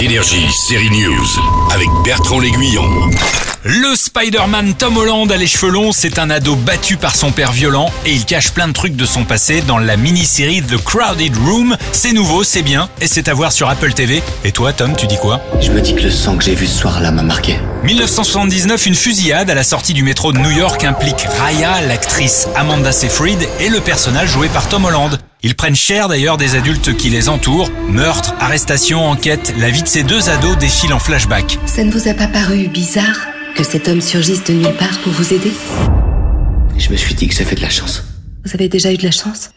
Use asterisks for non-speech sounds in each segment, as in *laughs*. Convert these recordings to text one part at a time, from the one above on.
Énergie, série News, avec Bertrand L'Aiguillon. Le Spider-Man Tom Holland à les cheveux longs, c'est un ado battu par son père violent et il cache plein de trucs de son passé dans la mini-série The Crowded Room. C'est nouveau, c'est bien et c'est à voir sur Apple TV. Et toi, Tom, tu dis quoi? Je me dis que le sang que j'ai vu ce soir-là m'a marqué. 1979, une fusillade à la sortie du métro de New York implique Raya, l'actrice Amanda Seyfried et le personnage joué par Tom Holland. Ils prennent cher d'ailleurs des adultes qui les entourent. Meurtre, arrestation, enquête, la vie de ces deux ados défile en flashback. Ça ne vous a pas paru bizarre? Que cet homme surgisse de nulle part pour vous aider Je me suis dit que j'ai fait de la chance. Vous avez déjà eu de la chance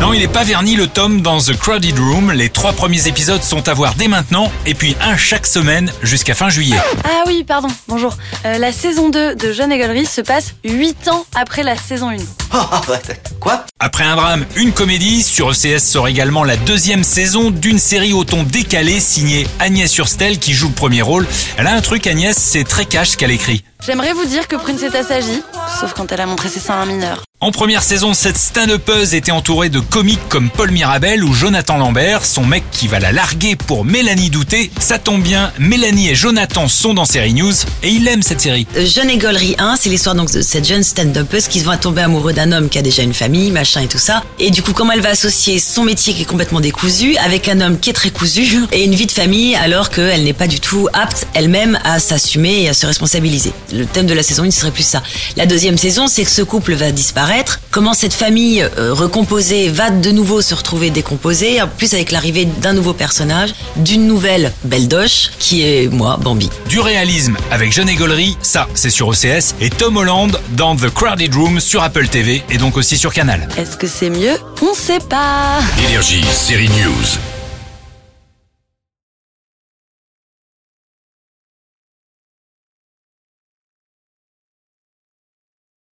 Non. Il n'est pas verni le tome dans The Crowded Room. Les trois premiers épisodes sont à voir dès maintenant et puis un chaque semaine jusqu'à fin juillet. Ah oui, pardon, bonjour. Euh, la saison 2 de Jeune Égolerie se passe 8 ans après la saison 1. *laughs* Quoi? Après un drame, une comédie, sur ECS sort également la deuxième saison d'une série au ton décalé signée Agnès Urstel qui joue le premier rôle. Elle a un truc Agnès, c'est très cash ce qu'elle écrit. J'aimerais vous dire que Princetta s'agit, sauf quand elle a montré ses seins à un mineur. En première saison, cette stand-upeuse était entourée de comiques comme Paul Mirabel ou Jonathan Lambert, son mec qui va la larguer pour Mélanie Douté. Ça tombe bien, Mélanie et Jonathan sont dans Série News et il aime cette série. Jeune Égolerie 1, c'est l'histoire donc de cette jeune stand-upeuse qui va tomber amoureux d'un homme qui a déjà une famille, machin et tout ça. Et du coup, comment elle va associer son métier qui est complètement décousu avec un homme qui est très cousu *laughs* et une vie de famille alors qu'elle n'est pas du tout apte elle-même à s'assumer et à se responsabiliser. Le thème de la saison 1 ce serait plus ça. La deuxième saison, c'est que ce couple va disparaître. Comment cette famille euh, recomposée va de nouveau se retrouver décomposée, en plus avec l'arrivée d'un nouveau personnage, d'une nouvelle belle doche qui est moi, Bambi. Du réalisme avec Jeune Égolerie, ça c'est sur OCS, et Tom Holland dans The Crowded Room sur Apple TV et donc aussi sur Canal. Est-ce que c'est mieux? On sait pas. Énergie, série News.